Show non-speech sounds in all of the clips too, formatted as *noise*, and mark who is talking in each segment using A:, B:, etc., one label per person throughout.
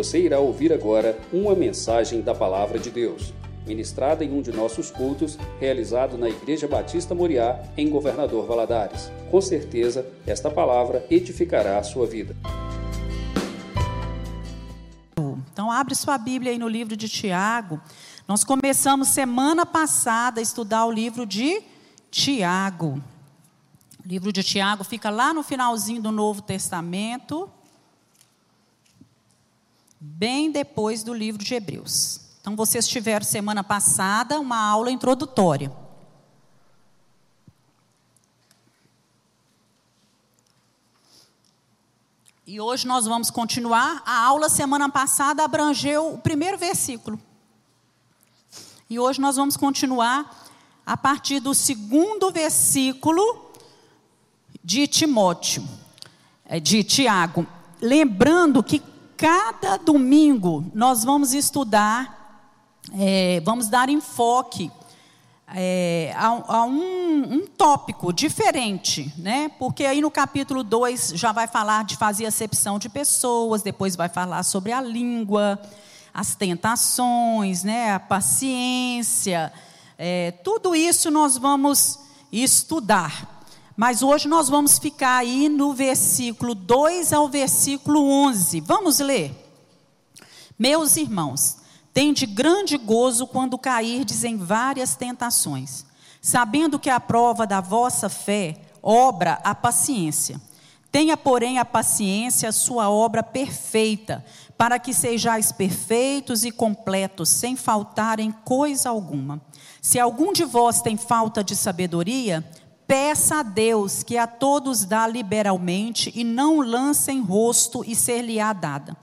A: Você irá ouvir agora uma mensagem da Palavra de Deus, ministrada em um de nossos cultos, realizado na Igreja Batista Moriá, em Governador Valadares. Com certeza, esta palavra edificará a sua vida.
B: Então, abre sua Bíblia aí no livro de Tiago. Nós começamos semana passada a estudar o livro de Tiago. O livro de Tiago fica lá no finalzinho do Novo Testamento, bem depois do livro de Hebreus. Então, vocês tiveram semana passada uma aula introdutória. E hoje nós vamos continuar. A aula semana passada abrangeu o primeiro versículo. E hoje nós vamos continuar a partir do segundo versículo de Timóteo, é, de Tiago. Lembrando que cada domingo nós vamos estudar, é, vamos dar enfoque é, a, a um, um, tópico diferente, né? Porque aí no capítulo 2 já vai falar de fazer acepção de pessoas, depois vai falar sobre a língua, as tentações, né? A paciência, é, tudo isso nós vamos estudar. Mas hoje nós vamos ficar aí no versículo 2 ao versículo 11. Vamos ler? Meus irmãos, tende grande gozo quando cairdes em várias tentações, sabendo que a prova da vossa fé obra a paciência. Tenha, porém, a paciência a sua obra perfeita, para que sejais perfeitos e completos, sem faltar em coisa alguma. Se algum de vós tem falta de sabedoria, Peça a Deus que a todos dá liberalmente e não lance em rosto e ser-lhe-á dada.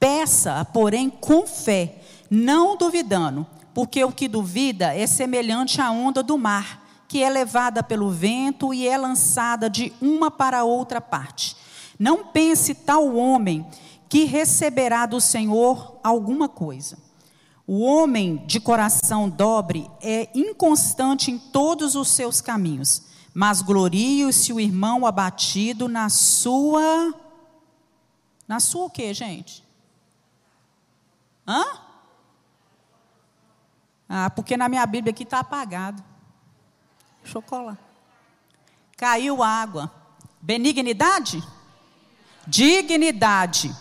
B: Peça, porém, com fé, não duvidando, porque o que duvida é semelhante à onda do mar, que é levada pelo vento e é lançada de uma para outra parte. Não pense tal homem que receberá do Senhor alguma coisa. O homem de coração dobre é inconstante em todos os seus caminhos mas glorie-se o irmão abatido na sua. Na sua o quê, gente? Hã? Ah, porque na minha Bíblia aqui está apagado. Chocolate. Caiu água. Benignidade? Dignidade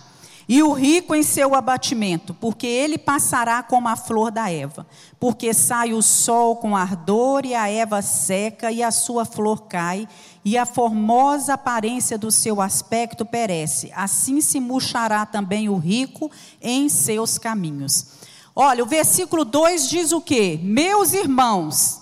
B: e o rico em seu abatimento, porque ele passará como a flor da Eva. Porque sai o sol com ardor e a Eva seca e a sua flor cai, e a formosa aparência do seu aspecto perece. Assim se murchará também o rico em seus caminhos. Olha, o versículo 2 diz o quê? Meus irmãos,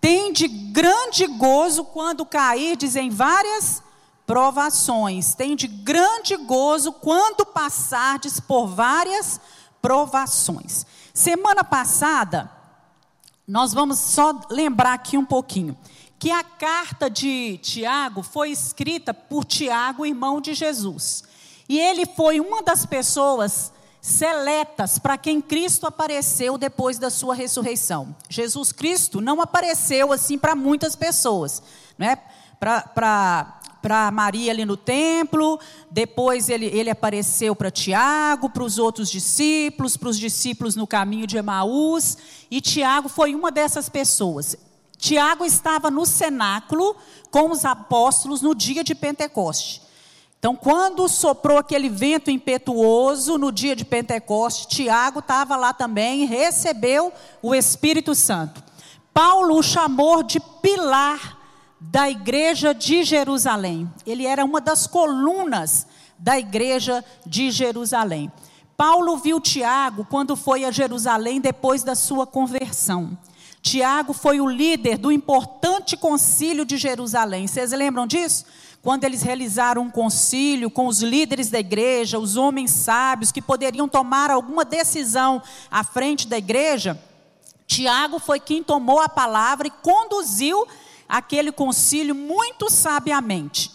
B: tende grande gozo quando cairdes em várias provações. Tem de grande gozo quando passardes por várias provações. Semana passada, nós vamos só lembrar aqui um pouquinho que a carta de Tiago foi escrita por Tiago, irmão de Jesus. E ele foi uma das pessoas seletas para quem Cristo apareceu depois da sua ressurreição. Jesus Cristo não apareceu assim para muitas pessoas, né? Para para Maria ali no templo, depois ele, ele apareceu para Tiago, para os outros discípulos, para os discípulos no caminho de Emaús, e Tiago foi uma dessas pessoas. Tiago estava no cenáculo com os apóstolos no dia de Pentecoste. Então, quando soprou aquele vento impetuoso no dia de Pentecoste, Tiago estava lá também e recebeu o Espírito Santo. Paulo o chamou de pilar da igreja de Jerusalém. Ele era uma das colunas da igreja de Jerusalém. Paulo viu Tiago quando foi a Jerusalém depois da sua conversão. Tiago foi o líder do importante concílio de Jerusalém. Vocês lembram disso? Quando eles realizaram um concílio com os líderes da igreja, os homens sábios que poderiam tomar alguma decisão à frente da igreja, Tiago foi quem tomou a palavra e conduziu aquele concílio muito sabiamente.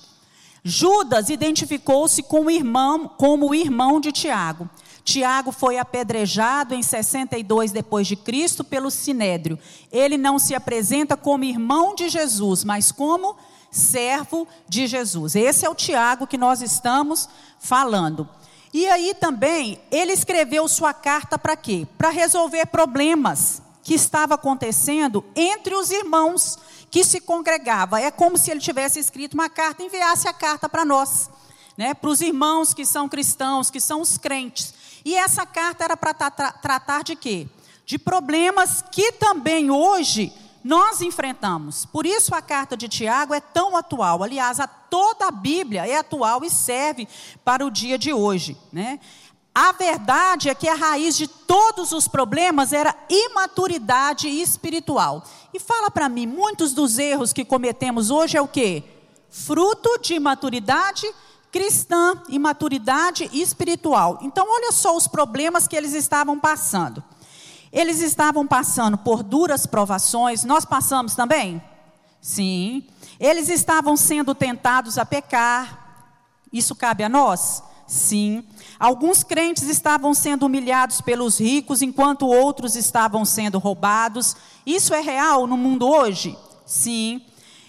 B: Judas identificou-se com o irmão, como o irmão de Tiago. Tiago foi apedrejado em 62 depois de Cristo pelo sinédrio. Ele não se apresenta como irmão de Jesus, mas como servo de Jesus. Esse é o Tiago que nós estamos falando. E aí também, ele escreveu sua carta para quê? Para resolver problemas que estavam acontecendo entre os irmãos que se congregavam. É como se ele tivesse escrito uma carta enviasse a carta para nós, né? para os irmãos que são cristãos, que são os crentes. E essa carta era para tra tratar de quê? De problemas que também hoje nós enfrentamos. Por isso a carta de Tiago é tão atual. Aliás, a toda a Bíblia é atual e serve para o dia de hoje, né? A verdade é que a raiz de todos os problemas era imaturidade espiritual. E fala para mim, muitos dos erros que cometemos hoje é o quê? Fruto de imaturidade cristã, imaturidade espiritual. Então, olha só os problemas que eles estavam passando. Eles estavam passando por duras provações, nós passamos também? Sim. Eles estavam sendo tentados a pecar. Isso cabe a nós? Sim. Alguns crentes estavam sendo humilhados pelos ricos, enquanto outros estavam sendo roubados. Isso é real no mundo hoje? Sim.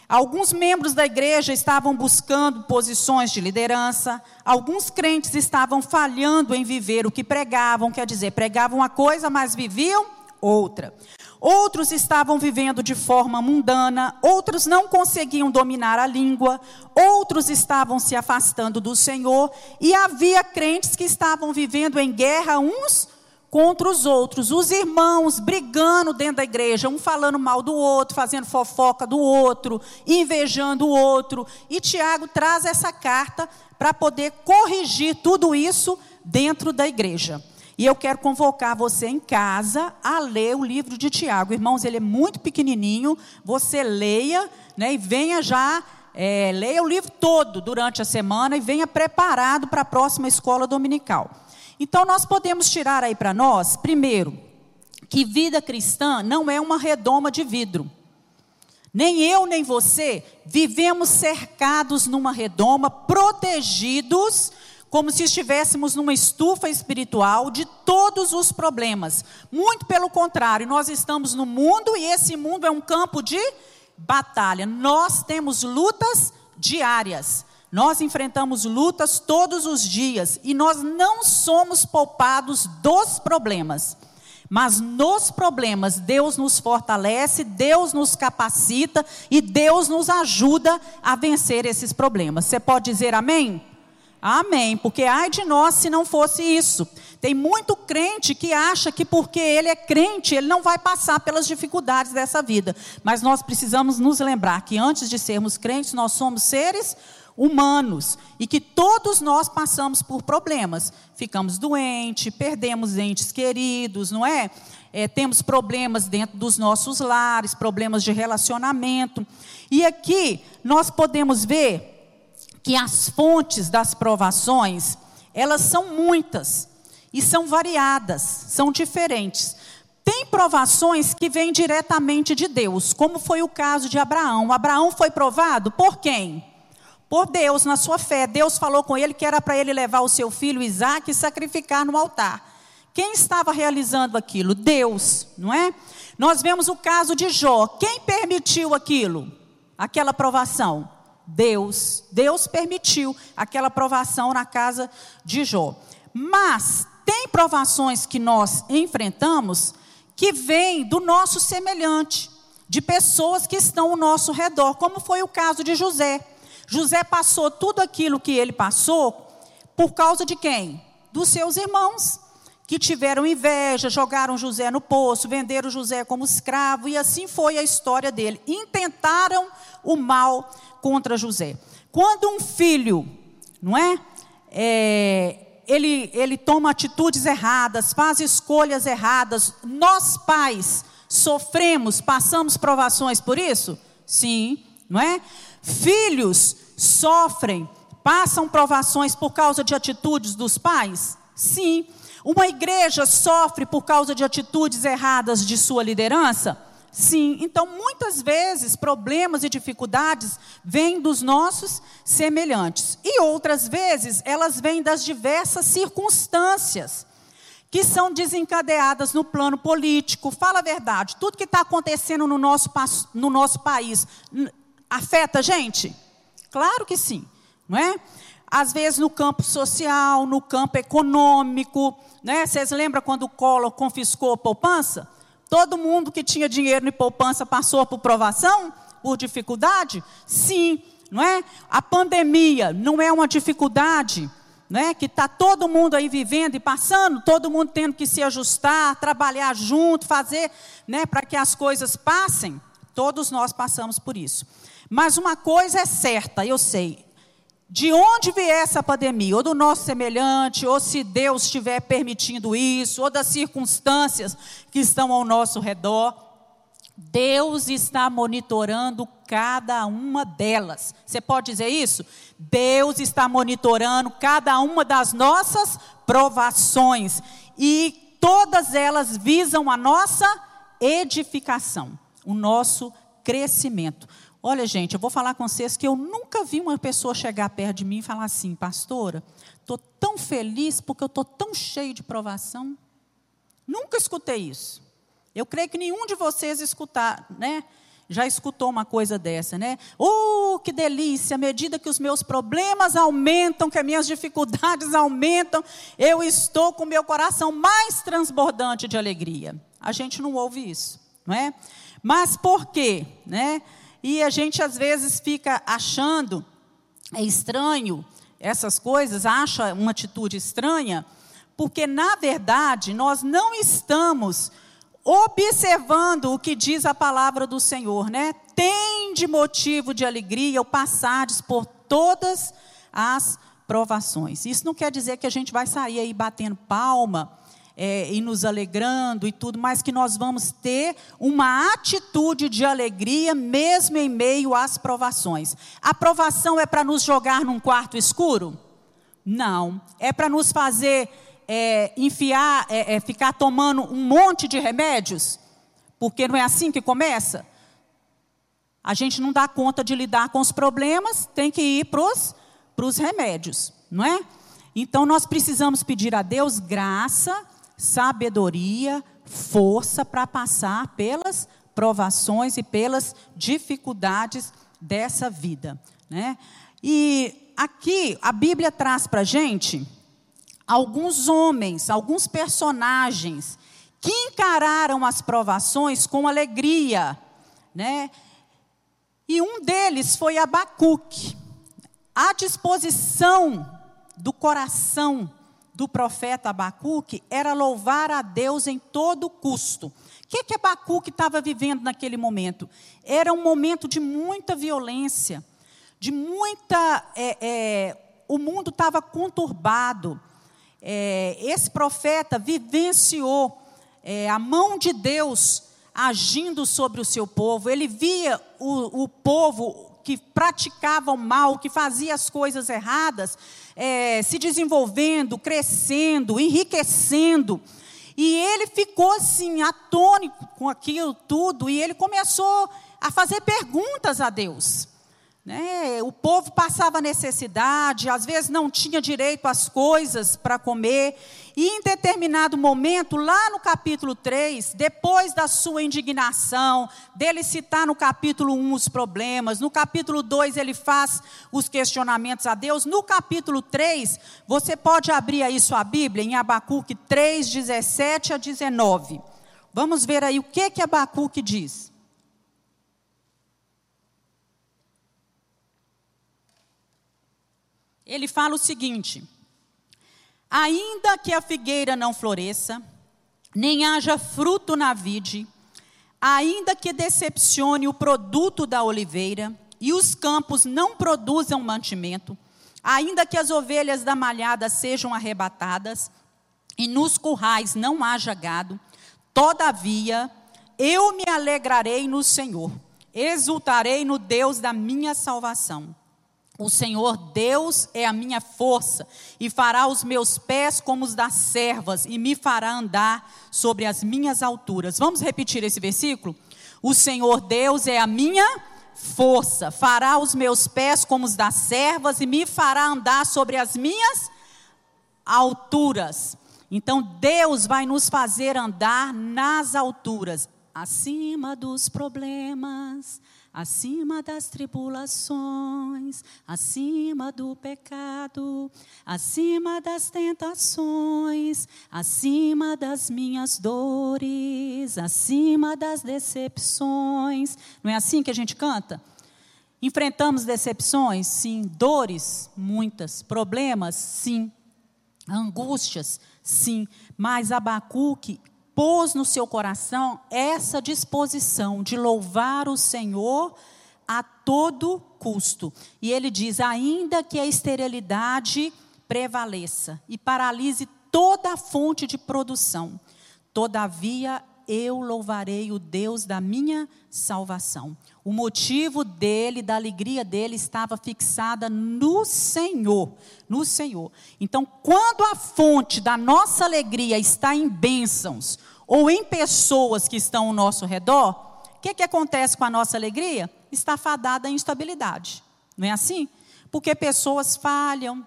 B: Alguns membros da igreja estavam buscando posições de liderança, alguns crentes estavam falhando em viver o que pregavam, quer dizer, pregavam uma coisa, mas viviam outra. Outros estavam vivendo de forma mundana, outros não conseguiam dominar a língua, outros estavam se afastando do Senhor, e havia crentes que estavam vivendo em guerra uns contra os outros, os irmãos brigando dentro da igreja, um falando mal do outro, fazendo fofoca do outro, invejando o outro. E Tiago traz essa carta para poder corrigir tudo isso dentro da igreja. E eu quero convocar você em casa a ler o livro de Tiago. Irmãos, ele é muito pequenininho, você leia né, e venha já, é, leia o livro todo durante a semana e venha preparado para a próxima escola dominical. Então nós podemos tirar aí para nós, primeiro, que vida cristã não é uma redoma de vidro. Nem eu nem você vivemos cercados numa redoma, protegidos, como se estivéssemos numa estufa espiritual de todos os problemas. Muito pelo contrário, nós estamos no mundo e esse mundo é um campo de batalha. Nós temos lutas diárias. Nós enfrentamos lutas todos os dias e nós não somos poupados dos problemas. Mas nos problemas, Deus nos fortalece, Deus nos capacita e Deus nos ajuda a vencer esses problemas. Você pode dizer amém? Amém, porque ai de nós se não fosse isso. Tem muito crente que acha que porque ele é crente, ele não vai passar pelas dificuldades dessa vida. Mas nós precisamos nos lembrar que antes de sermos crentes, nós somos seres humanos e que todos nós passamos por problemas. Ficamos doentes, perdemos entes queridos, não é? é? Temos problemas dentro dos nossos lares, problemas de relacionamento. E aqui nós podemos ver que as fontes das provações, elas são muitas e são variadas, são diferentes. Tem provações que vêm diretamente de Deus, como foi o caso de Abraão. Abraão foi provado por quem? por Deus na sua fé. Deus falou com ele que era para ele levar o seu filho Isaac e sacrificar no altar. Quem estava realizando aquilo? Deus, não é? Nós vemos o caso de Jó. Quem permitiu aquilo? Aquela provação? Deus. Deus permitiu aquela provação na casa de Jó. Mas tem provações que nós enfrentamos que vêm do nosso semelhante, de pessoas que estão ao nosso redor, como foi o caso de José. José passou tudo aquilo que ele passou por causa de quem? Dos seus irmãos, que tiveram inveja, jogaram José no poço, venderam José como escravo, e assim foi a história dele. Intentaram o mal contra José. Quando um filho, não é? é ele, ele toma atitudes erradas, faz escolhas erradas, nós pais sofremos, passamos provações por isso? Sim, não é? Filhos sofrem, passam provações por causa de atitudes dos pais? Sim. Uma igreja sofre por causa de atitudes erradas de sua liderança? Sim. Então, muitas vezes, problemas e dificuldades vêm dos nossos semelhantes. E outras vezes, elas vêm das diversas circunstâncias que são desencadeadas no plano político. Fala a verdade, tudo que está acontecendo no nosso, no nosso país afeta a gente? Claro que sim, não é? às vezes no campo social, no campo econômico. Né? Vocês lembram quando o Collor confiscou a poupança? Todo mundo que tinha dinheiro em poupança passou por provação, por dificuldade? Sim, não é? A pandemia não é uma dificuldade, né? Que está todo mundo aí vivendo e passando, todo mundo tendo que se ajustar, trabalhar junto, fazer, né? Para que as coisas passem. Todos nós passamos por isso. Mas uma coisa é certa, eu sei, de onde vier essa pandemia, ou do nosso semelhante, ou se Deus estiver permitindo isso, ou das circunstâncias que estão ao nosso redor, Deus está monitorando cada uma delas. Você pode dizer isso? Deus está monitorando cada uma das nossas provações e todas elas visam a nossa edificação, o nosso crescimento. Olha, gente, eu vou falar com vocês que eu nunca vi uma pessoa chegar perto de mim e falar assim, pastora, estou tão feliz porque eu estou tão cheio de provação. Nunca escutei isso. Eu creio que nenhum de vocês escutar, né? Já escutou uma coisa dessa, né? Oh, que delícia! À medida que os meus problemas aumentam, que as minhas dificuldades aumentam, eu estou com meu coração mais transbordante de alegria. A gente não ouve isso, não é? Mas por quê, né? E a gente às vezes fica achando é estranho essas coisas, acha uma atitude estranha, porque na verdade nós não estamos observando o que diz a palavra do Senhor, né? Tem de motivo de alegria o passardes por todas as provações. Isso não quer dizer que a gente vai sair aí batendo palma é, e nos alegrando e tudo, mas que nós vamos ter uma atitude de alegria mesmo em meio às provações. A provação é para nos jogar num quarto escuro? Não. É para nos fazer é, enfiar, é, é, ficar tomando um monte de remédios? Porque não é assim que começa? A gente não dá conta de lidar com os problemas, tem que ir para os remédios, não é? Então nós precisamos pedir a Deus graça sabedoria, força para passar pelas provações e pelas dificuldades dessa vida. Né? E aqui a Bíblia traz para a gente alguns homens, alguns personagens que encararam as provações com alegria, né? E um deles foi Abacuque. A disposição do coração do profeta Abacuque era louvar a Deus em todo custo. O que, que Abacuque estava vivendo naquele momento? Era um momento de muita violência, de muita. É, é, o mundo estava conturbado. É, esse profeta vivenciou é, a mão de Deus agindo sobre o seu povo. Ele via o, o povo que praticava o mal, que fazia as coisas erradas, é, se desenvolvendo, crescendo, enriquecendo. E ele ficou assim, atônico com aquilo tudo, e ele começou a fazer perguntas a Deus. Né? O povo passava necessidade, às vezes não tinha direito às coisas para comer, e em determinado momento, lá no capítulo 3, depois da sua indignação, dele citar no capítulo 1 os problemas, no capítulo 2 ele faz os questionamentos a Deus, no capítulo 3, você pode abrir aí sua Bíblia, em Abacuque 3, 17 a 19. Vamos ver aí o que que Abacuque diz. Ele fala o seguinte: Ainda que a figueira não floresça, nem haja fruto na vide, ainda que decepcione o produto da oliveira, e os campos não produzam mantimento, ainda que as ovelhas da malhada sejam arrebatadas, e nos currais não haja gado, todavia eu me alegrarei no Senhor, exultarei no Deus da minha salvação. O Senhor Deus é a minha força, e fará os meus pés como os das servas, e me fará andar sobre as minhas alturas. Vamos repetir esse versículo? O Senhor Deus é a minha força, fará os meus pés como os das servas, e me fará andar sobre as minhas alturas. Então Deus vai nos fazer andar nas alturas, acima dos problemas acima das tribulações, acima do pecado, acima das tentações, acima das minhas dores, acima das decepções. Não é assim que a gente canta? Enfrentamos decepções? Sim. Dores? Muitas. Problemas? Sim. Angústias? Sim. Mas Abacuque pôs no seu coração essa disposição de louvar o Senhor a todo custo. E ele diz: ainda que a esterilidade prevaleça e paralise toda a fonte de produção, todavia eu louvarei o Deus da minha salvação. O motivo dele, da alegria dele, estava fixada no Senhor, no Senhor. Então, quando a fonte da nossa alegria está em bênçãos ou em pessoas que estão ao nosso redor, o que, que acontece com a nossa alegria? Está fadada à instabilidade. Não é assim? Porque pessoas falham,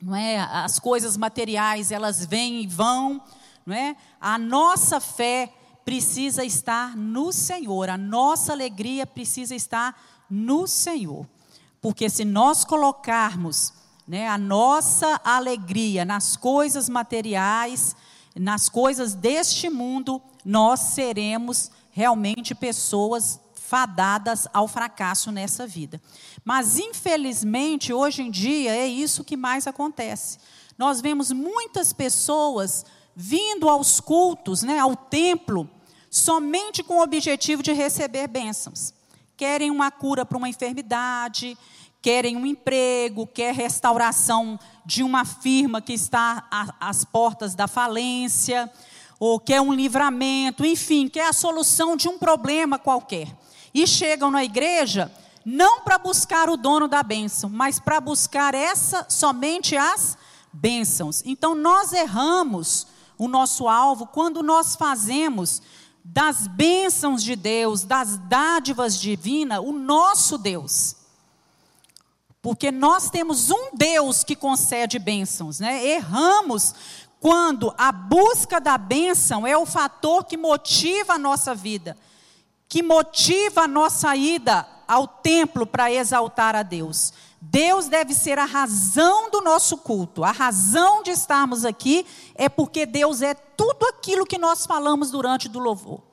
B: não é? As coisas materiais, elas vêm e vão, não é? A nossa fé precisa estar no Senhor, a nossa alegria precisa estar no Senhor. Porque se nós colocarmos né, a nossa alegria nas coisas materiais, nas coisas deste mundo, nós seremos realmente pessoas fadadas ao fracasso nessa vida. Mas, infelizmente, hoje em dia é isso que mais acontece. Nós vemos muitas pessoas vindo aos cultos, né, ao templo, somente com o objetivo de receber bênçãos. Querem uma cura para uma enfermidade, querem um emprego, quer restauração de uma firma que está às portas da falência, ou quer um livramento, enfim, quer a solução de um problema qualquer. E chegam na igreja não para buscar o dono da bênção, mas para buscar essa somente as bênçãos. Então nós erramos o nosso alvo quando nós fazemos das bênçãos de Deus, das dádivas divinas, o nosso Deus. Porque nós temos um Deus que concede bênçãos, né? Erramos quando a busca da bênção é o fator que motiva a nossa vida, que motiva a nossa ida ao templo para exaltar a Deus. Deus deve ser a razão do nosso culto. A razão de estarmos aqui é porque Deus é tudo aquilo que nós falamos durante do louvor.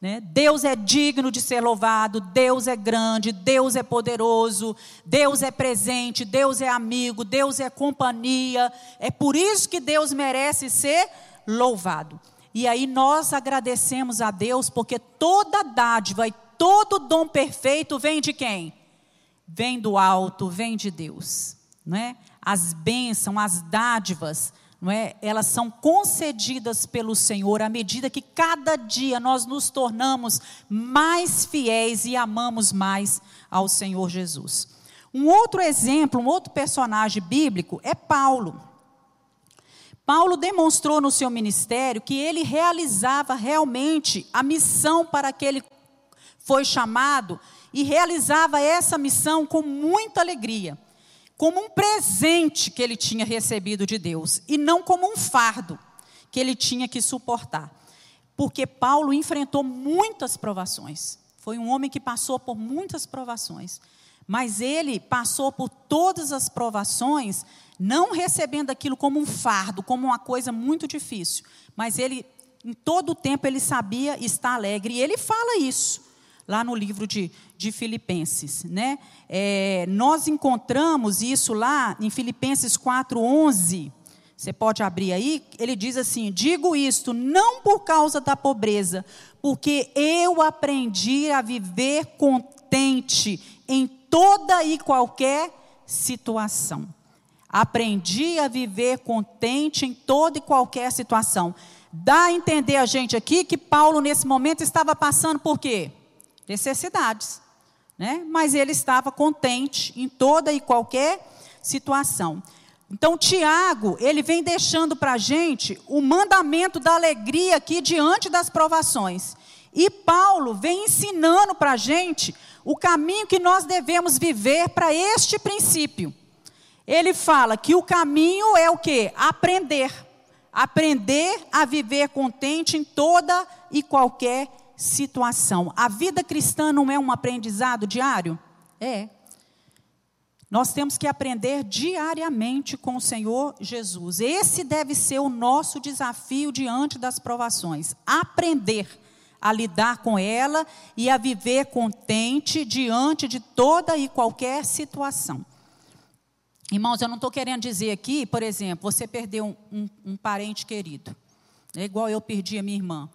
B: Né? Deus é digno de ser louvado, Deus é grande, Deus é poderoso, Deus é presente, Deus é amigo, Deus é companhia. É por isso que Deus merece ser louvado. E aí nós agradecemos a Deus porque toda dádiva e todo dom perfeito vem de quem? vem do alto, vem de Deus, não é? As bênçãos, as dádivas, não é? Elas são concedidas pelo Senhor à medida que cada dia nós nos tornamos mais fiéis e amamos mais ao Senhor Jesus. Um outro exemplo, um outro personagem bíblico é Paulo. Paulo demonstrou no seu ministério que ele realizava realmente a missão para que ele foi chamado e realizava essa missão com muita alegria, como um presente que ele tinha recebido de Deus, e não como um fardo que ele tinha que suportar. Porque Paulo enfrentou muitas provações. Foi um homem que passou por muitas provações. Mas ele passou por todas as provações, não recebendo aquilo como um fardo, como uma coisa muito difícil. Mas ele, em todo o tempo, ele sabia estar alegre. E ele fala isso lá no livro de, de Filipenses. Né? É, nós encontramos isso lá em Filipenses 4,11. Você pode abrir aí, ele diz assim: digo isto não por causa da pobreza, porque eu aprendi a viver contente em toda e qualquer situação. Aprendi a viver contente em toda e qualquer situação. Dá a entender a gente aqui que Paulo, nesse momento, estava passando por quê? Necessidades. Né? Mas ele estava contente em toda e qualquer situação. Então, Tiago, ele vem deixando para a gente o mandamento da alegria aqui diante das provações. E Paulo vem ensinando para a gente o caminho que nós devemos viver para este princípio. Ele fala que o caminho é o que? Aprender. Aprender a viver contente em toda e qualquer situação. A vida cristã não é um aprendizado diário? É. Nós temos que aprender diariamente com o Senhor Jesus. Esse deve ser o nosso desafio diante das provações. Aprender a lidar com ela e a viver contente diante de toda e qualquer situação. Irmãos, eu não estou querendo dizer aqui, por exemplo, você perdeu um, um, um parente querido, é igual eu perdi a minha irmã,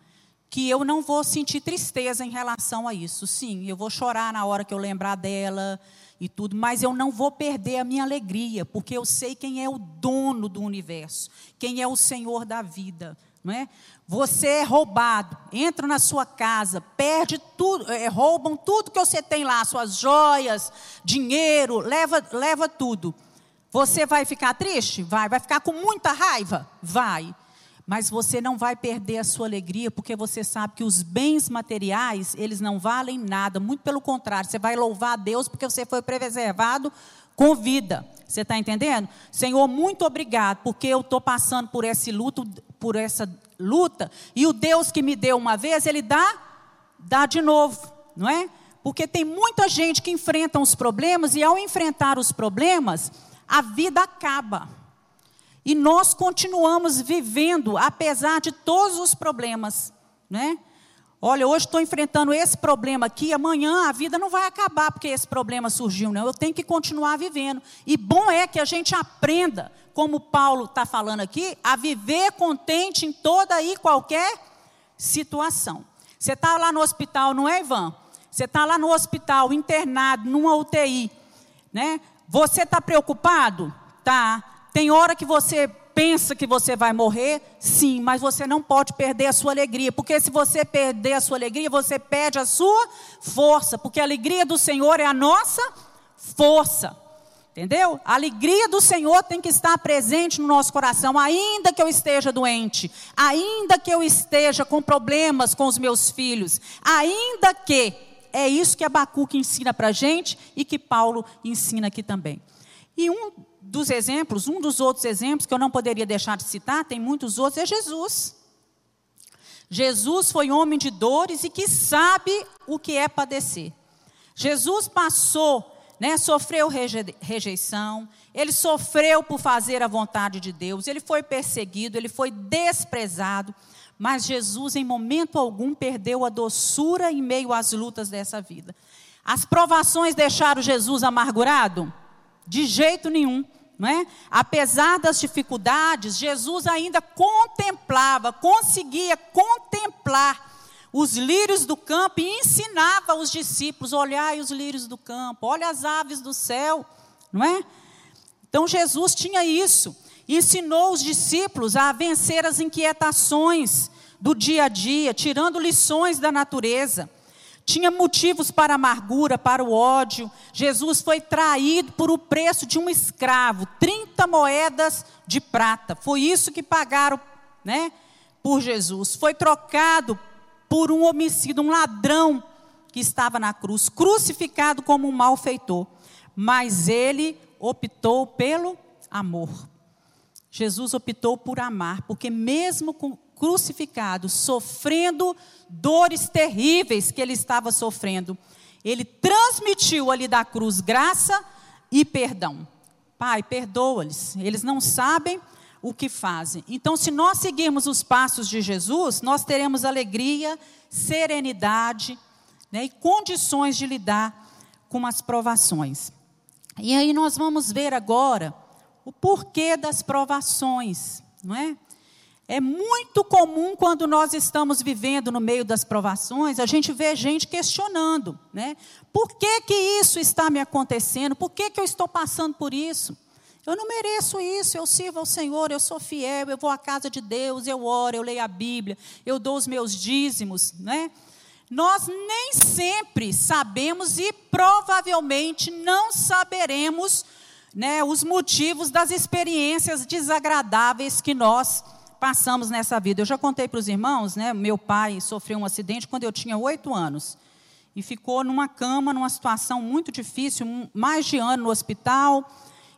B: que eu não vou sentir tristeza em relação a isso. Sim, eu vou chorar na hora que eu lembrar dela e tudo, mas eu não vou perder a minha alegria, porque eu sei quem é o dono do universo, quem é o Senhor da vida. Não é? Você é roubado, entra na sua casa, perde tudo, é, roubam tudo que você tem lá, suas joias, dinheiro, leva, leva tudo. Você vai ficar triste? Vai. Vai ficar com muita raiva? Vai. Mas você não vai perder a sua alegria, porque você sabe que os bens materiais, eles não valem nada. Muito pelo contrário, você vai louvar a Deus porque você foi preservado com vida. Você está entendendo? Senhor, muito obrigado, porque eu estou passando por esse luto, por essa luta, e o Deus que me deu uma vez, Ele dá, dá de novo, não é? Porque tem muita gente que enfrenta os problemas, e ao enfrentar os problemas, a vida acaba. E nós continuamos vivendo, apesar de todos os problemas, né? Olha, hoje estou enfrentando esse problema aqui, amanhã a vida não vai acabar porque esse problema surgiu, não. Eu tenho que continuar vivendo. E bom é que a gente aprenda, como Paulo está falando aqui, a viver contente em toda e qualquer situação. Você está lá no hospital, não é, Ivan? Você está lá no hospital, internado, numa UTI, né? Você está preocupado? Tá. Tem hora que você pensa que você vai morrer? Sim, mas você não pode perder a sua alegria, porque se você perder a sua alegria, você perde a sua força, porque a alegria do Senhor é a nossa força. Entendeu? A alegria do Senhor tem que estar presente no nosso coração, ainda que eu esteja doente, ainda que eu esteja com problemas com os meus filhos, ainda que. É isso que Abacuque ensina para a gente e que Paulo ensina aqui também. E um dos exemplos, um dos outros exemplos que eu não poderia deixar de citar, tem muitos outros, é Jesus. Jesus foi homem de dores e que sabe o que é padecer. Jesus passou, né, sofreu rejeição, ele sofreu por fazer a vontade de Deus, ele foi perseguido, ele foi desprezado, mas Jesus em momento algum perdeu a doçura em meio às lutas dessa vida. As provações deixaram Jesus amargurado? De jeito nenhum. É? Apesar das dificuldades, Jesus ainda contemplava, conseguia contemplar os lírios do campo e ensinava os discípulos: olhai os lírios do campo, olha as aves do céu, não é? Então Jesus tinha isso, ensinou os discípulos a vencer as inquietações do dia a dia, tirando lições da natureza tinha motivos para amargura, para o ódio. Jesus foi traído por o preço de um escravo, 30 moedas de prata. Foi isso que pagaram, né, por Jesus. Foi trocado por um homicídio, um ladrão que estava na cruz, crucificado como um malfeitor. Mas ele optou pelo amor. Jesus optou por amar, porque mesmo com, crucificado, sofrendo dores terríveis que ele estava sofrendo, ele transmitiu ali da cruz graça e perdão. Pai, perdoa-lhes, eles não sabem o que fazem. Então, se nós seguirmos os passos de Jesus, nós teremos alegria, serenidade né, e condições de lidar com as provações. E aí nós vamos ver agora o porquê das provações, não é? É muito comum quando nós estamos vivendo no meio das provações, a gente vê gente questionando, né? Por que que isso está me acontecendo? Por que que eu estou passando por isso? Eu não mereço isso, eu sirvo ao Senhor, eu sou fiel, eu vou à casa de Deus, eu oro, eu leio a Bíblia, eu dou os meus dízimos, né? Nós nem sempre sabemos e provavelmente não saberemos né, os motivos das experiências desagradáveis que nós passamos nessa vida. Eu já contei para os irmãos, né? Meu pai sofreu um acidente quando eu tinha oito anos e ficou numa cama, numa situação muito difícil, mais de ano no hospital.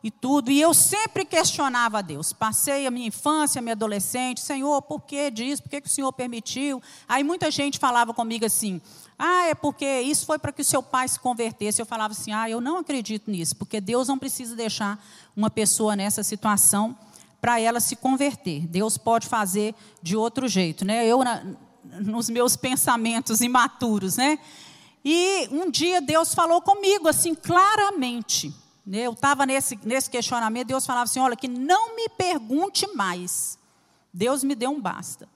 B: e tudo. E eu sempre questionava a Deus. Passei a minha infância, a minha adolescente, Senhor, por que disso? Por que, que o Senhor permitiu? Aí muita gente falava comigo assim: ah, é porque isso foi para que o seu pai se convertesse. Eu falava assim: ah, eu não acredito nisso, porque Deus não precisa deixar uma pessoa nessa situação para ela se converter. Deus pode fazer de outro jeito, né? Eu na, nos meus pensamentos imaturos, né? E um dia Deus falou comigo assim claramente. Né? Eu estava nesse, nesse questionamento, Deus falava assim: olha, que não me pergunte mais. Deus me deu um basta.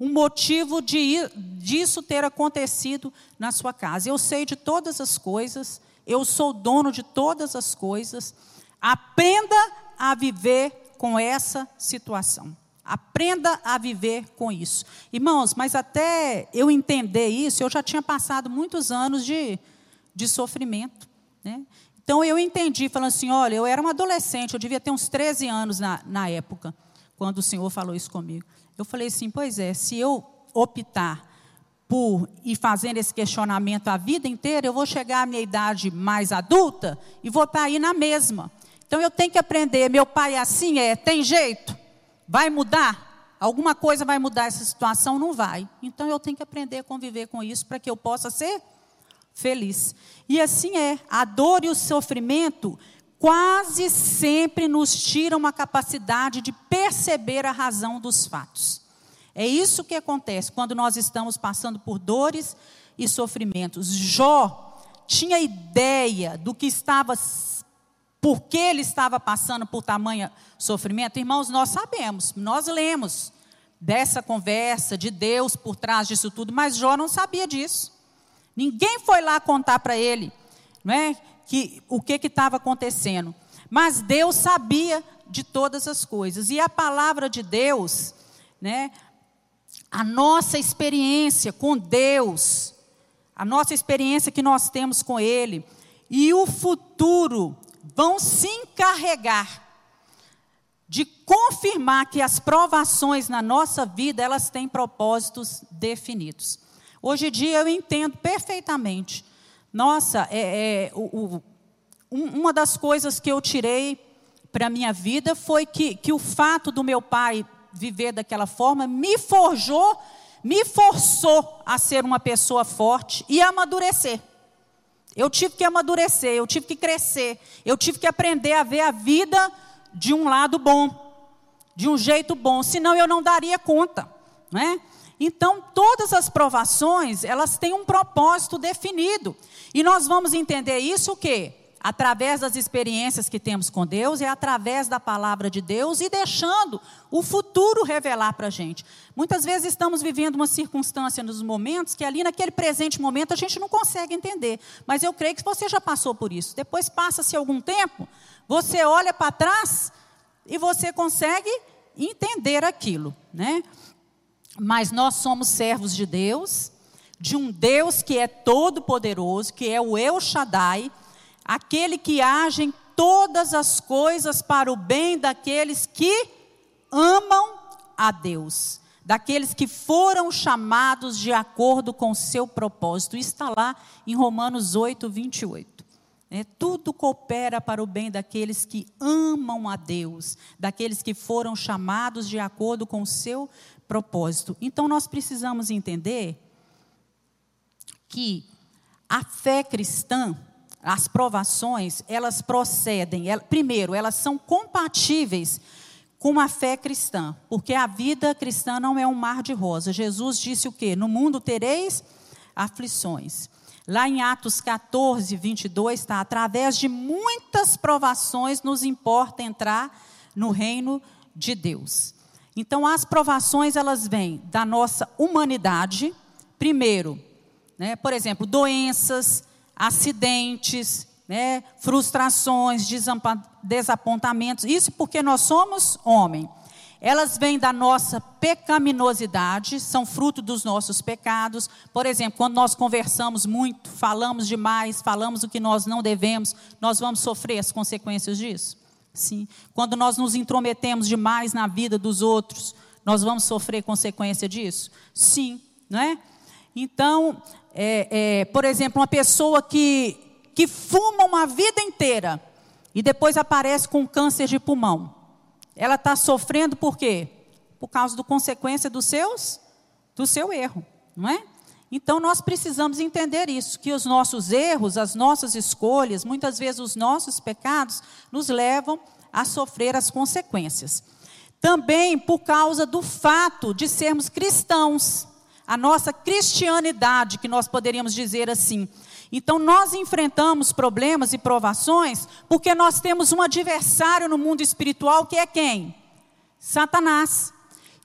B: Um motivo de, disso ter acontecido na sua casa. Eu sei de todas as coisas, eu sou dono de todas as coisas. Aprenda a viver com essa situação. Aprenda a viver com isso. Irmãos, mas até eu entender isso, eu já tinha passado muitos anos de, de sofrimento. Né? Então eu entendi, falando assim: olha, eu era uma adolescente, eu devia ter uns 13 anos na, na época, quando o Senhor falou isso comigo. Eu falei assim: pois é, se eu optar por ir fazendo esse questionamento a vida inteira, eu vou chegar à minha idade mais adulta e vou estar aí na mesma. Então eu tenho que aprender. Meu pai é assim, é, tem jeito? Vai mudar? Alguma coisa vai mudar essa situação? Não vai. Então eu tenho que aprender a conviver com isso para que eu possa ser feliz. E assim é, a dor e o sofrimento quase sempre nos tiram a capacidade de perceber a razão dos fatos. É isso que acontece quando nós estamos passando por dores e sofrimentos. Jó tinha ideia do que estava por que ele estava passando por tamanho sofrimento? Irmãos, nós sabemos, nós lemos dessa conversa de Deus por trás disso tudo, mas Jó não sabia disso. Ninguém foi lá contar para ele, não é, que o que estava acontecendo. Mas Deus sabia de todas as coisas. E a palavra de Deus, né, a nossa experiência com Deus, a nossa experiência que nós temos com Ele, e o futuro vão se encarregar de confirmar que as provações na nossa vida, elas têm propósitos definidos. Hoje em dia eu entendo perfeitamente. Nossa, é, é o, o, uma das coisas que eu tirei para a minha vida foi que, que o fato do meu pai viver daquela forma me forjou, me forçou a ser uma pessoa forte e amadurecer. Eu tive que amadurecer, eu tive que crescer, eu tive que aprender a ver a vida de um lado bom, de um jeito bom, senão eu não daria conta, né? Então, todas as provações, elas têm um propósito definido. E nós vamos entender isso o quê? Através das experiências que temos com Deus, é através da palavra de Deus e deixando o futuro revelar para a gente. Muitas vezes estamos vivendo uma circunstância nos momentos que ali naquele presente momento a gente não consegue entender. Mas eu creio que você já passou por isso. Depois passa-se algum tempo, você olha para trás e você consegue entender aquilo, né? Mas nós somos servos de Deus, de um Deus que é todo poderoso, que é o El Shaddai, aquele que age em todas as coisas para o bem daqueles que amam a Deus, daqueles que foram chamados de acordo com o seu propósito. Isso está lá em Romanos 8, 28. É, tudo coopera para o bem daqueles que amam a Deus, daqueles que foram chamados de acordo com o seu propósito. Então nós precisamos entender que a fé cristã, as provações, elas procedem, primeiro, elas são compatíveis com a fé cristã, porque a vida cristã não é um mar de rosa. Jesus disse o quê? No mundo tereis aflições. Lá em Atos 14, 22, está: através de muitas provações nos importa entrar no reino de Deus. Então, as provações, elas vêm da nossa humanidade, primeiro, né, por exemplo, doenças, acidentes, né, frustrações, desapontamentos. Isso porque nós somos homem. Elas vêm da nossa pecaminosidade, são fruto dos nossos pecados. Por exemplo, quando nós conversamos muito, falamos demais, falamos o que nós não devemos, nós vamos sofrer as consequências disso? Sim. Quando nós nos intrometemos demais na vida dos outros, nós vamos sofrer consequência disso? Sim, não é? Então, é, é, por exemplo, uma pessoa que, que fuma uma vida inteira e depois aparece com câncer de pulmão. Ela está sofrendo por quê? Por causa da consequência dos seus, do seu erro, não é? Então nós precisamos entender isso, que os nossos erros, as nossas escolhas, muitas vezes os nossos pecados, nos levam a sofrer as consequências. Também por causa do fato de sermos cristãos, a nossa cristianidade, que nós poderíamos dizer assim. Então, nós enfrentamos problemas e provações porque nós temos um adversário no mundo espiritual que é quem? Satanás.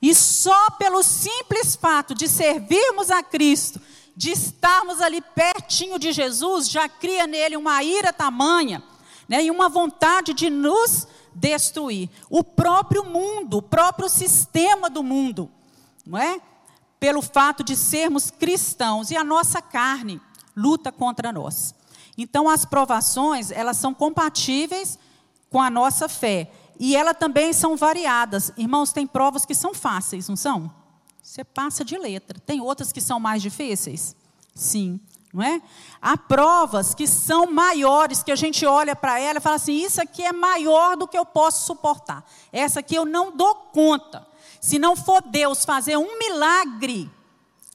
B: E só pelo simples fato de servirmos a Cristo, de estarmos ali pertinho de Jesus, já cria nele uma ira tamanha né, e uma vontade de nos destruir. O próprio mundo, o próprio sistema do mundo, não é? Pelo fato de sermos cristãos e a nossa carne luta contra nós. Então as provações, elas são compatíveis com a nossa fé. E elas também são variadas. Irmãos, tem provas que são fáceis, não são? Você passa de letra. Tem outras que são mais difíceis? Sim, não é? Há provas que são maiores, que a gente olha para ela e fala assim: isso aqui é maior do que eu posso suportar. Essa aqui eu não dou conta. Se não for Deus fazer um milagre,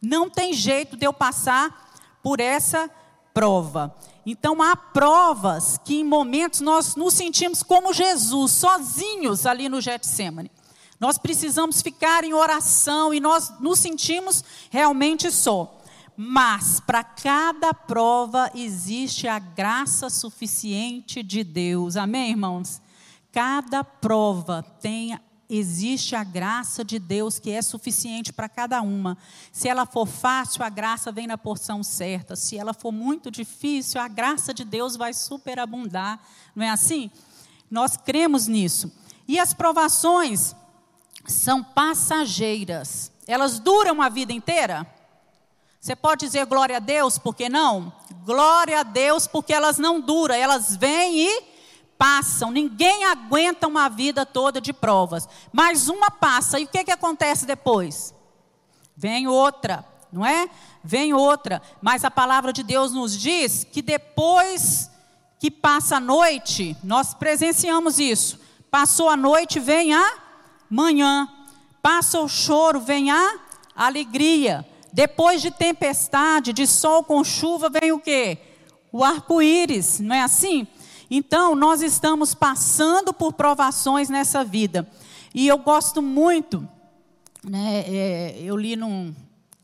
B: não tem jeito de eu passar por essa prova. Então há provas que em momentos nós nos sentimos como Jesus, sozinhos ali no Getsemane. Nós precisamos ficar em oração e nós nos sentimos realmente só. Mas para cada prova existe a graça suficiente de Deus. Amém, irmãos? Cada prova tem existe a graça de Deus que é suficiente para cada uma. Se ela for fácil, a graça vem na porção certa. Se ela for muito difícil, a graça de Deus vai superabundar. Não é assim? Nós cremos nisso. E as provações são passageiras. Elas duram a vida inteira? Você pode dizer glória a Deus, por que não? Glória a Deus, porque elas não duram, elas vêm e passam, ninguém aguenta uma vida toda de provas. Mas uma passa, e o que, que acontece depois? Vem outra, não é? Vem outra. Mas a palavra de Deus nos diz que depois que passa a noite, nós presenciamos isso. Passou a noite, vem a manhã. Passa o choro, vem a alegria. Depois de tempestade, de sol com chuva, vem o quê? O arco-íris, não é assim? Então, nós estamos passando por provações nessa vida. E eu gosto muito, né, é, eu li num,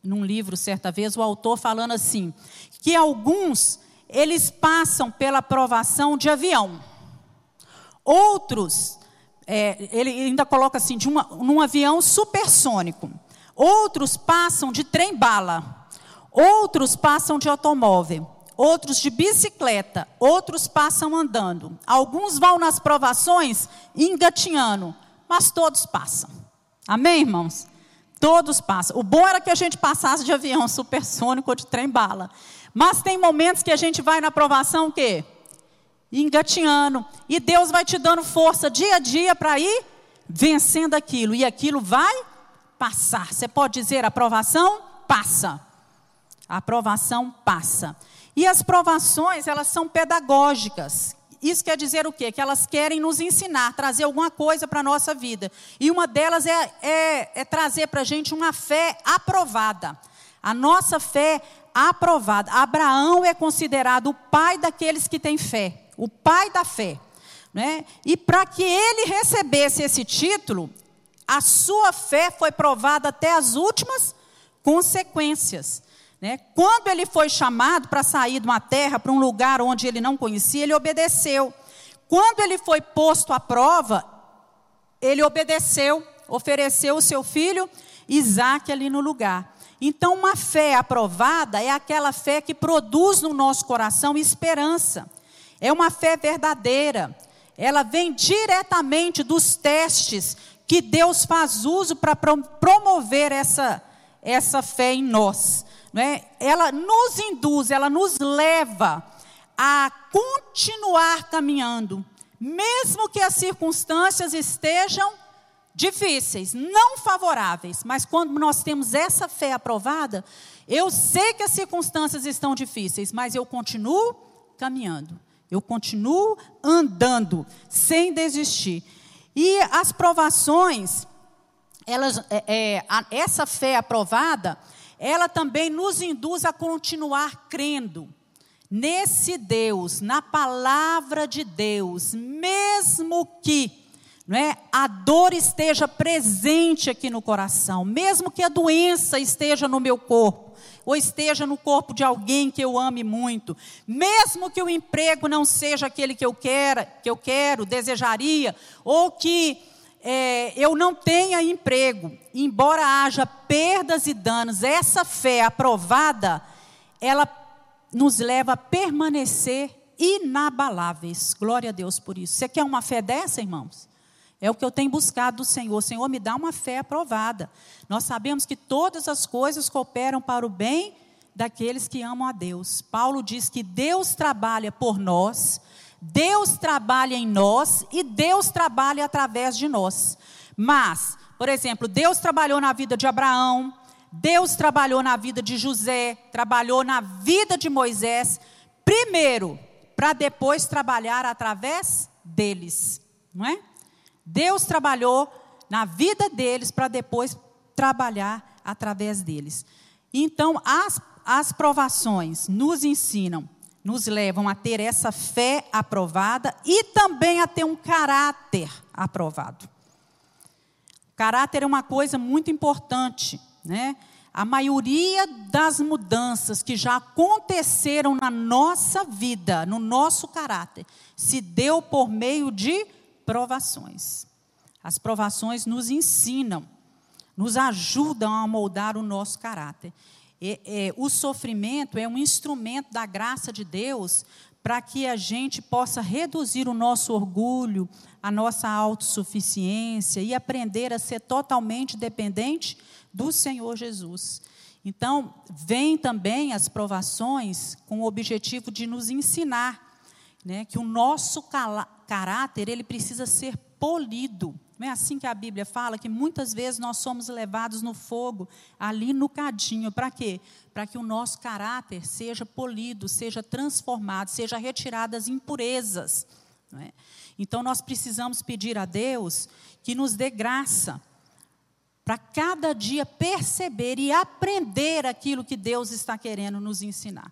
B: num livro certa vez, o autor falando assim, que alguns, eles passam pela provação de avião. Outros, é, ele ainda coloca assim, de uma, num avião supersônico. Outros passam de trem-bala. Outros passam de automóvel outros de bicicleta, outros passam andando. Alguns vão nas provações engatinhando, mas todos passam. Amém, irmãos? Todos passam. O bom era que a gente passasse de avião *laughs* supersônico ou de trem-bala. Mas tem momentos que a gente vai na provação o quê? Engatinhando. E Deus vai te dando força dia a dia para ir vencendo aquilo. E aquilo vai passar. Você pode dizer: a aprovação passa. A aprovação passa. E as provações, elas são pedagógicas. Isso quer dizer o quê? Que elas querem nos ensinar, trazer alguma coisa para a nossa vida. E uma delas é, é, é trazer para a gente uma fé aprovada. A nossa fé aprovada. Abraão é considerado o pai daqueles que têm fé, o pai da fé. Né? E para que ele recebesse esse título, a sua fé foi provada até as últimas consequências. Né? Quando ele foi chamado para sair de uma terra para um lugar onde ele não conhecia, ele obedeceu. Quando ele foi posto à prova, ele obedeceu, ofereceu o seu filho Isaac ali no lugar. Então, uma fé aprovada é aquela fé que produz no nosso coração esperança. É uma fé verdadeira. Ela vem diretamente dos testes que Deus faz uso para promover essa, essa fé em nós né, ela nos induz, ela nos leva a continuar caminhando, mesmo que as circunstâncias estejam difíceis, não favoráveis, mas quando nós temos essa fé aprovada, eu sei que as circunstâncias estão difíceis, mas eu continuo caminhando. Eu continuo andando, sem desistir. E as provações, elas, é, é, a, essa fé aprovada, ela também nos induz a continuar crendo nesse Deus, na palavra de Deus, mesmo que não é, a dor esteja presente aqui no coração, mesmo que a doença esteja no meu corpo, ou esteja no corpo de alguém que eu ame muito, mesmo que o emprego não seja aquele que eu quero, que eu quero, desejaria, ou que é, eu não tenha emprego, embora haja perdas e danos, essa fé aprovada, ela nos leva a permanecer inabaláveis. Glória a Deus por isso. Você quer uma fé dessa, irmãos? É o que eu tenho buscado do Senhor. Senhor, me dá uma fé aprovada. Nós sabemos que todas as coisas cooperam para o bem daqueles que amam a Deus. Paulo diz que Deus trabalha por nós, Deus trabalha em nós e Deus trabalha através de nós. Mas, por exemplo, Deus trabalhou na vida de Abraão, Deus trabalhou na vida de José, trabalhou na vida de Moisés, primeiro, para depois trabalhar através deles, não é? Deus trabalhou na vida deles para depois trabalhar através deles. Então, as, as provações nos ensinam, nos levam a ter essa fé aprovada e também a ter um caráter aprovado. Caráter é uma coisa muito importante, né? A maioria das mudanças que já aconteceram na nossa vida, no nosso caráter, se deu por meio de provações. As provações nos ensinam, nos ajudam a moldar o nosso caráter. E, é, o sofrimento é um instrumento da graça de Deus para que a gente possa reduzir o nosso orgulho, a nossa autossuficiência e aprender a ser totalmente dependente do Senhor Jesus. Então, vem também as provações com o objetivo de nos ensinar né, que o nosso caráter ele precisa ser polido. Não é assim que a Bíblia fala que muitas vezes nós somos levados no fogo, ali no cadinho. Para quê? Para que o nosso caráter seja polido, seja transformado, seja retirado as impurezas. É? Então nós precisamos pedir a Deus que nos dê graça para cada dia perceber e aprender aquilo que Deus está querendo nos ensinar.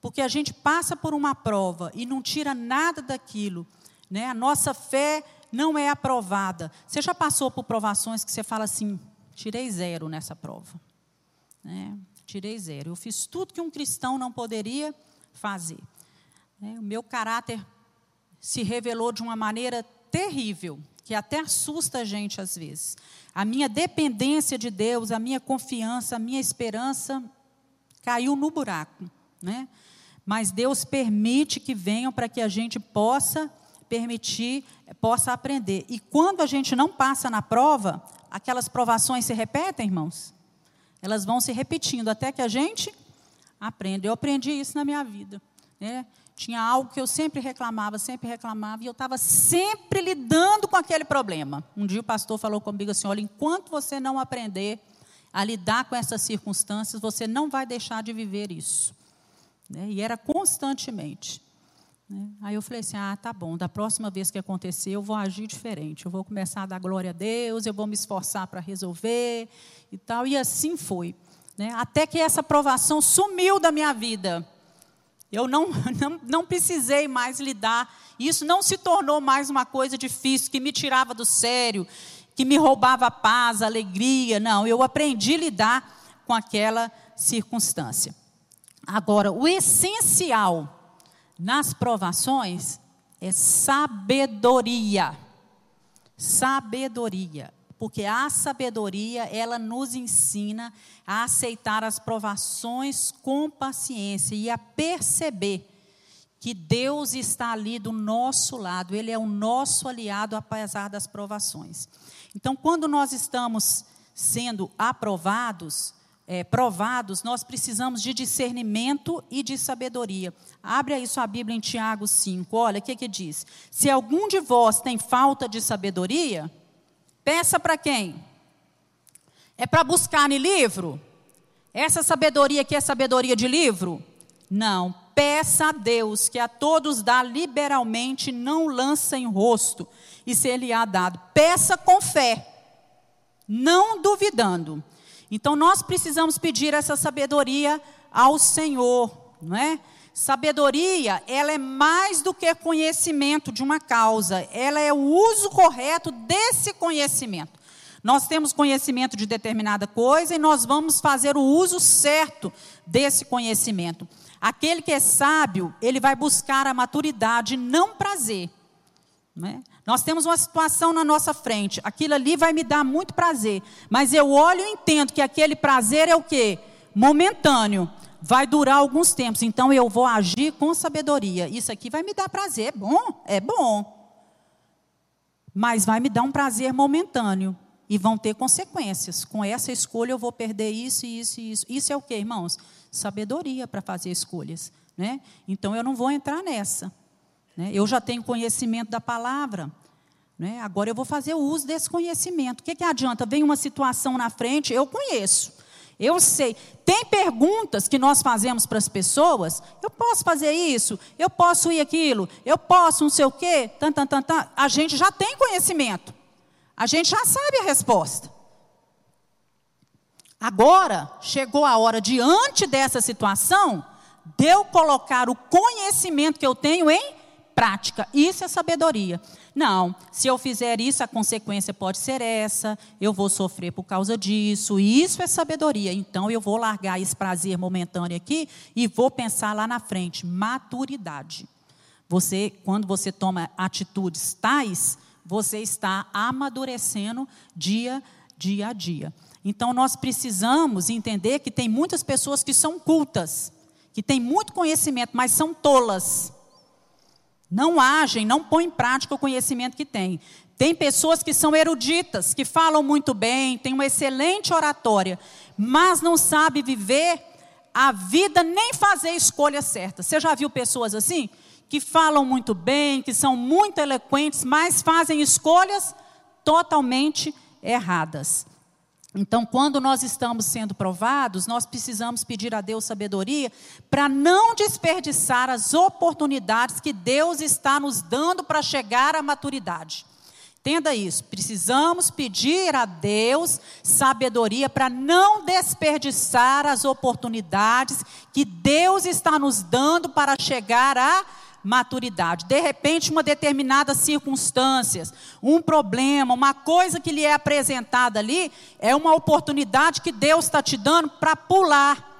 B: Porque a gente passa por uma prova e não tira nada daquilo, né? A nossa fé não é aprovada. Você já passou por provações que você fala assim: tirei zero nessa prova, né? Tirei zero. Eu fiz tudo que um cristão não poderia fazer. Né? O meu caráter se revelou de uma maneira terrível, que até assusta a gente às vezes. A minha dependência de Deus, a minha confiança, a minha esperança caiu no buraco, né? mas Deus permite que venham para que a gente possa permitir, possa aprender. E quando a gente não passa na prova, aquelas provações se repetem, irmãos? Elas vão se repetindo até que a gente aprenda. Eu aprendi isso na minha vida. Né? Tinha algo que eu sempre reclamava, sempre reclamava, e eu estava sempre lidando com aquele problema. Um dia o pastor falou comigo assim: olha, enquanto você não aprender a lidar com essas circunstâncias, você não vai deixar de viver isso. Né? E era constantemente. Né? Aí eu falei assim: ah, tá bom, da próxima vez que acontecer, eu vou agir diferente. Eu vou começar a dar glória a Deus, eu vou me esforçar para resolver e tal. E assim foi. Né? Até que essa provação sumiu da minha vida. Eu não, *laughs* não, não precisei mais lidar. Isso não se tornou mais uma coisa difícil, que me tirava do sério, que me roubava a paz, a alegria. Não, eu aprendi a lidar com aquela circunstância. Agora, o essencial nas provações é sabedoria. Sabedoria. Porque a sabedoria, ela nos ensina a aceitar as provações com paciência e a perceber que Deus está ali do nosso lado, Ele é o nosso aliado apesar das provações. Então, quando nós estamos sendo aprovados, é, provados, nós precisamos de discernimento e de sabedoria. Abre aí sua Bíblia em Tiago 5, olha o que, que diz. Se algum de vós tem falta de sabedoria, peça para quem? É para buscar no livro? Essa sabedoria aqui é sabedoria de livro? Não. peça a Deus, que a todos dá liberalmente, não lança em rosto, e se ele há dado. Peça com fé, não duvidando. Então nós precisamos pedir essa sabedoria ao Senhor, não é? Sabedoria, ela é mais do que conhecimento de uma causa, ela é o uso correto desse conhecimento. Nós temos conhecimento de determinada coisa e nós vamos fazer o uso certo desse conhecimento. Aquele que é sábio, ele vai buscar a maturidade, não prazer. Não é? Nós temos uma situação na nossa frente, aquilo ali vai me dar muito prazer, mas eu olho e entendo que aquele prazer é o quê? Momentâneo, vai durar alguns tempos, então eu vou agir com sabedoria. Isso aqui vai me dar prazer, é bom, é bom, mas vai me dar um prazer momentâneo e vão ter consequências. Com essa escolha eu vou perder isso, isso e isso. Isso é o que, irmãos? Sabedoria para fazer escolhas. Né? Então eu não vou entrar nessa. Né? Eu já tenho conhecimento da palavra. Né? Agora eu vou fazer o uso desse conhecimento. O que, que adianta? Vem uma situação na frente, eu conheço. Eu sei. Tem perguntas que nós fazemos para as pessoas. Eu posso fazer isso? Eu posso ir aquilo? Eu posso não sei o quê? Tan, tan, tan, tan. A gente já tem conhecimento. A gente já sabe a resposta. Agora, chegou a hora, diante dessa situação, de eu colocar o conhecimento que eu tenho em prática. Isso é sabedoria. Não, se eu fizer isso, a consequência pode ser essa, eu vou sofrer por causa disso. Isso é sabedoria. Então eu vou largar esse prazer momentâneo aqui e vou pensar lá na frente. Maturidade. Você, quando você toma atitudes tais, você está amadurecendo dia, dia a dia. Então nós precisamos entender que tem muitas pessoas que são cultas, que têm muito conhecimento, mas são tolas. Não agem, não põem em prática o conhecimento que têm. Tem pessoas que são eruditas, que falam muito bem, têm uma excelente oratória, mas não sabem viver a vida nem fazer escolhas certas. Você já viu pessoas assim? que falam muito bem, que são muito eloquentes, mas fazem escolhas totalmente erradas. Então, quando nós estamos sendo provados, nós precisamos pedir a Deus sabedoria para não desperdiçar as oportunidades que Deus está nos dando para chegar à maturidade. Entenda isso, precisamos pedir a Deus sabedoria para não desperdiçar as oportunidades que Deus está nos dando para chegar à maturidade. De repente, uma determinada circunstância, um problema, uma coisa que lhe é apresentada ali, é uma oportunidade que Deus está te dando para pular,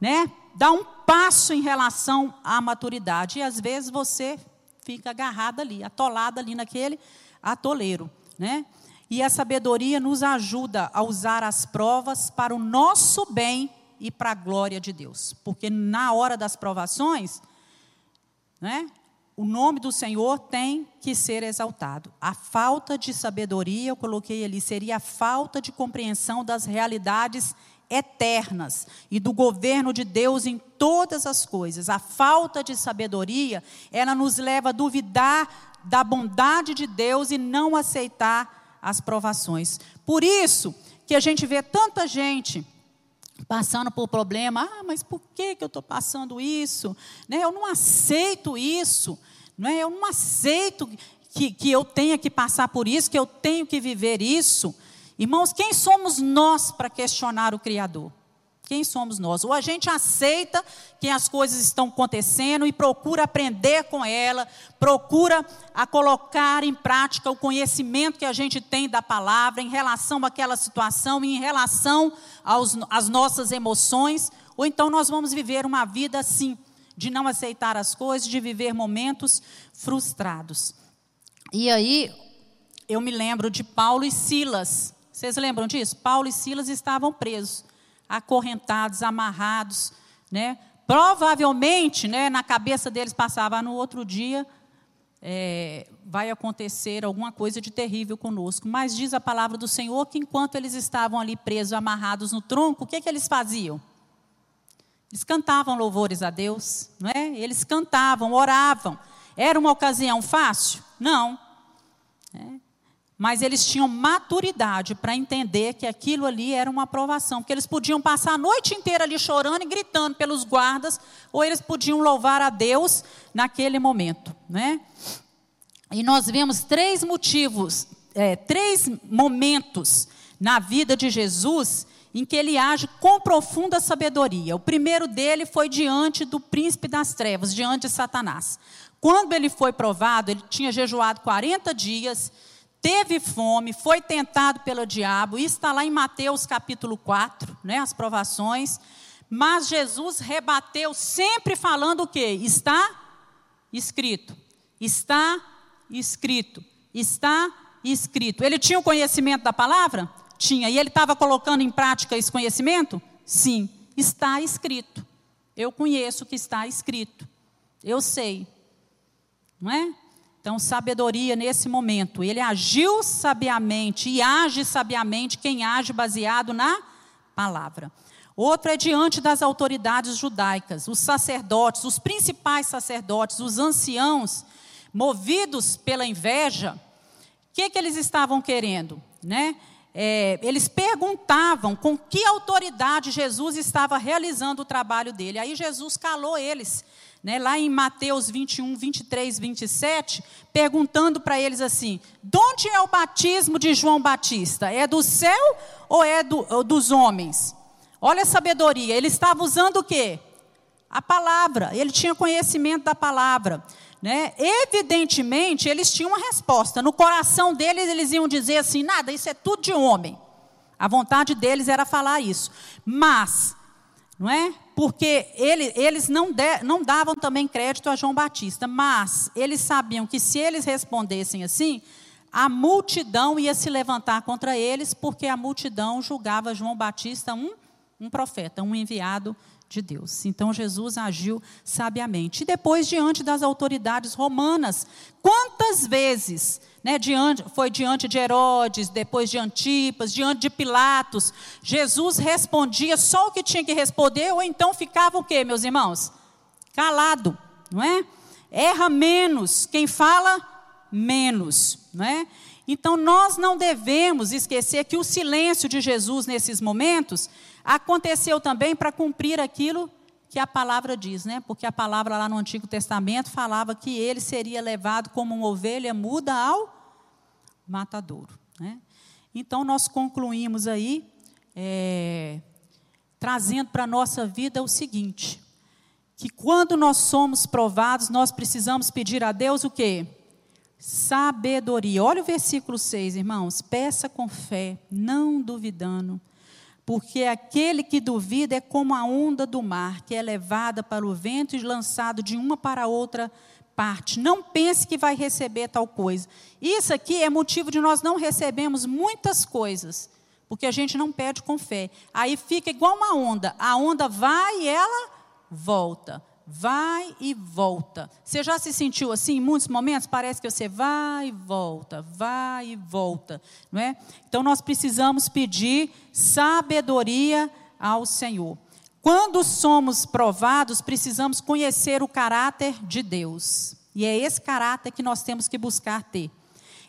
B: né? Dar um passo em relação à maturidade. E às vezes você fica agarrado ali, atolado ali naquele atoleiro, né? E a sabedoria nos ajuda a usar as provas para o nosso bem e para a glória de Deus. Porque na hora das provações, né? O nome do Senhor tem que ser exaltado. A falta de sabedoria, eu coloquei ali, seria a falta de compreensão das realidades eternas e do governo de Deus em todas as coisas. A falta de sabedoria, ela nos leva a duvidar da bondade de Deus e não aceitar as provações. Por isso que a gente vê tanta gente passando por problema, ah, mas por que, que eu estou passando isso? Né? Eu não aceito isso, né? eu não aceito que, que eu tenha que passar por isso, que eu tenho que viver isso. Irmãos, quem somos nós para questionar o Criador? Quem somos nós? Ou a gente aceita que as coisas estão acontecendo e procura aprender com ela, procura a colocar em prática o conhecimento que a gente tem da palavra em relação àquela situação e em relação aos, às nossas emoções, ou então nós vamos viver uma vida assim, de não aceitar as coisas, de viver momentos frustrados. E aí, eu me lembro de Paulo e Silas. Vocês lembram disso? Paulo e Silas estavam presos acorrentados, amarrados, né? Provavelmente, né, na cabeça deles passava no outro dia é, vai acontecer alguma coisa de terrível conosco. Mas diz a palavra do Senhor que enquanto eles estavam ali presos, amarrados no tronco, o que, que eles faziam? Eles cantavam louvores a Deus, não é? Eles cantavam, oravam. Era uma ocasião fácil? Não. É. mas eles tinham maturidade para entender que aquilo ali era uma aprovação, porque eles podiam passar a noite inteira ali chorando e gritando pelos guardas, ou eles podiam louvar a Deus naquele momento, né? E nós vemos três motivos, é, três momentos na vida de Jesus em que ele age com profunda sabedoria. O primeiro dele foi diante do príncipe das trevas, diante de Satanás. Quando ele foi provado, ele tinha jejuado 40 dias, teve fome, foi tentado pelo diabo, isso está lá em Mateus capítulo 4, né, as provações. Mas Jesus rebateu sempre falando o quê? Está escrito. Está escrito. Está escrito. Ele tinha o conhecimento da palavra? Tinha. E ele estava colocando em prática esse conhecimento? Sim. Está escrito. Eu conheço o que está escrito. Eu sei. Não é? Então, sabedoria nesse momento. Ele agiu sabiamente e age sabiamente quem age baseado na palavra. Outro é diante das autoridades judaicas, os sacerdotes, os principais sacerdotes, os anciãos, movidos pela inveja, o que, que eles estavam querendo? Né? É, eles perguntavam com que autoridade Jesus estava realizando o trabalho dele. Aí Jesus calou eles né, lá em Mateus 21, 23, 27, perguntando para eles assim: de onde é o batismo de João Batista? É do céu ou é do, ou dos homens? Olha a sabedoria, ele estava usando o quê? A palavra, ele tinha conhecimento da palavra. Né? Evidentemente, eles tinham uma resposta. No coração deles, eles iam dizer assim: nada, isso é tudo de homem. A vontade deles era falar isso. Mas, não é? Porque ele, eles não, de, não davam também crédito a João Batista, mas eles sabiam que se eles respondessem assim, a multidão ia se levantar contra eles, porque a multidão julgava João Batista um, um profeta, um enviado de Deus. Então Jesus agiu sabiamente. E depois, diante das autoridades romanas, quantas vezes né, diante, foi diante de Herodes, depois de Antipas, diante de Pilatos, Jesus respondia só o que tinha que responder, ou então ficava o quê, meus irmãos? Calado, não é? Erra menos, quem fala, menos, não é? Então nós não devemos esquecer que o silêncio de Jesus nesses momentos aconteceu também para cumprir aquilo que a palavra diz, né? Porque a palavra lá no Antigo Testamento falava que ele seria levado como uma ovelha muda ao matadouro, né? Então nós concluímos aí é, trazendo para a nossa vida o seguinte: que quando nós somos provados, nós precisamos pedir a Deus o quê? Sabedoria. Olha o versículo 6, irmãos. Peça com fé, não duvidando porque aquele que duvida é como a onda do mar, que é levada para o vento e lançado de uma para outra parte. Não pense que vai receber tal coisa. Isso aqui é motivo de nós não recebermos muitas coisas, porque a gente não pede com fé. Aí fica igual uma onda. A onda vai e ela volta vai e volta. Você já se sentiu assim em muitos momentos? Parece que você vai e volta, vai e volta, não é? Então nós precisamos pedir sabedoria ao Senhor. Quando somos provados, precisamos conhecer o caráter de Deus. E é esse caráter que nós temos que buscar ter.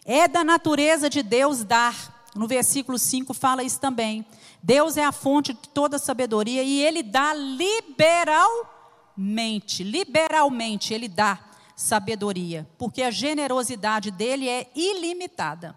B: É da natureza de Deus dar. No versículo 5 fala isso também. Deus é a fonte de toda sabedoria e ele dá liberal mente, liberalmente, ele dá sabedoria, porque a generosidade dele é ilimitada.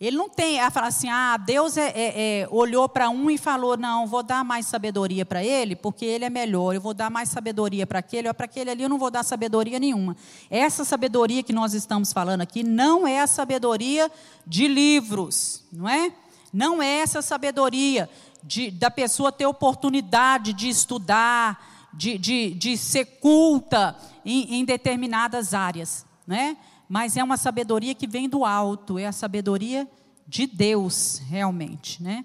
B: Ele não tem a falar assim, ah, Deus é, é, é, olhou para um e falou, não, vou dar mais sabedoria para ele, porque ele é melhor, eu vou dar mais sabedoria para aquele, ou para aquele ali eu não vou dar sabedoria nenhuma. Essa sabedoria que nós estamos falando aqui não é a sabedoria de livros, não é? Não é essa sabedoria de, da pessoa ter oportunidade de estudar, de, de, de ser culta em, em determinadas áreas, né? mas é uma sabedoria que vem do alto, é a sabedoria de Deus, realmente. Né?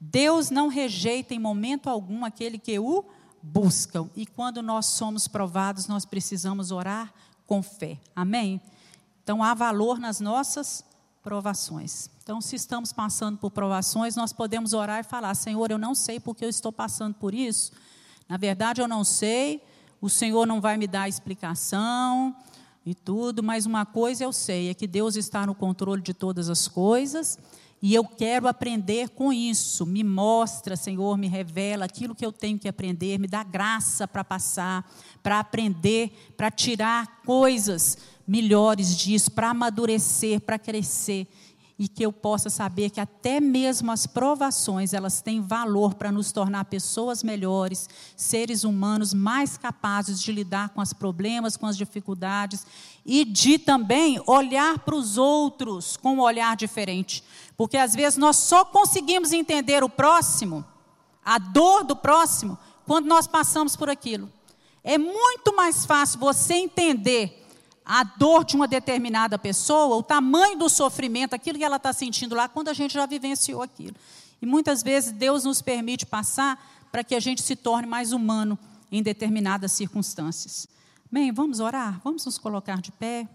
B: Deus não rejeita em momento algum aquele que o buscam, e quando nós somos provados, nós precisamos orar com fé. Amém? Então há valor nas nossas provações. Então, se estamos passando por provações, nós podemos orar e falar: Senhor, eu não sei porque eu estou passando por isso, na verdade, eu não sei, o Senhor não vai me dar explicação, e tudo, mas uma coisa eu sei, é que Deus está no controle de todas as coisas e eu quero aprender com isso. Me mostra, Senhor, me revela aquilo que eu tenho que aprender, me dá graça para passar, para aprender, para tirar coisas melhores disso, para amadurecer, para crescer e que eu possa saber que até mesmo as provações, elas têm valor para nos tornar pessoas melhores, seres humanos mais capazes de lidar com os problemas, com as dificuldades e de também olhar para os outros com um olhar diferente. Porque às vezes nós só conseguimos entender o próximo, a dor do próximo, quando nós passamos por aquilo. É muito mais fácil você entender a dor de uma determinada pessoa, o tamanho do sofrimento, aquilo que ela está sentindo lá, quando a gente já vivenciou aquilo. E muitas vezes Deus nos permite passar para que a gente se torne mais humano em determinadas circunstâncias. Bem, vamos orar? Vamos nos colocar de pé.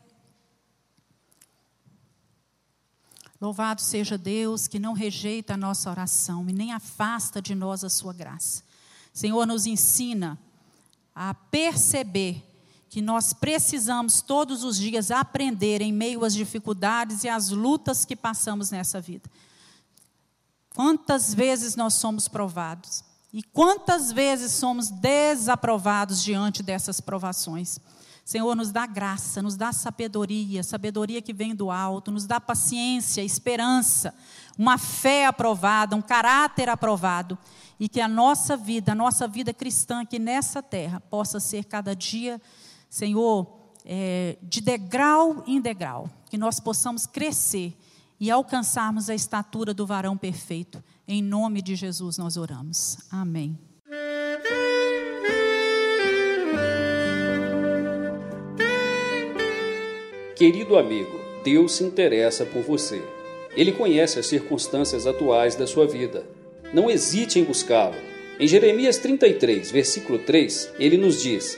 B: Louvado seja Deus que não rejeita a nossa oração e nem afasta de nós a sua graça. Senhor, nos ensina a perceber que nós precisamos todos os dias aprender em meio às dificuldades e às lutas que passamos nessa vida. Quantas vezes nós somos provados e quantas vezes somos desaprovados diante dessas provações. Senhor, nos dá graça, nos dá sabedoria, sabedoria que vem do alto, nos dá paciência, esperança, uma fé aprovada, um caráter aprovado, e que a nossa vida, a nossa vida cristã aqui nessa terra, possa ser cada dia Senhor, é, de degrau em degrau, que nós possamos crescer e alcançarmos a estatura do varão perfeito. Em nome de Jesus nós oramos. Amém.
A: Querido amigo, Deus se interessa por você. Ele conhece as circunstâncias atuais da sua vida. Não hesite em buscá-lo. Em Jeremias 33, versículo 3, ele nos diz: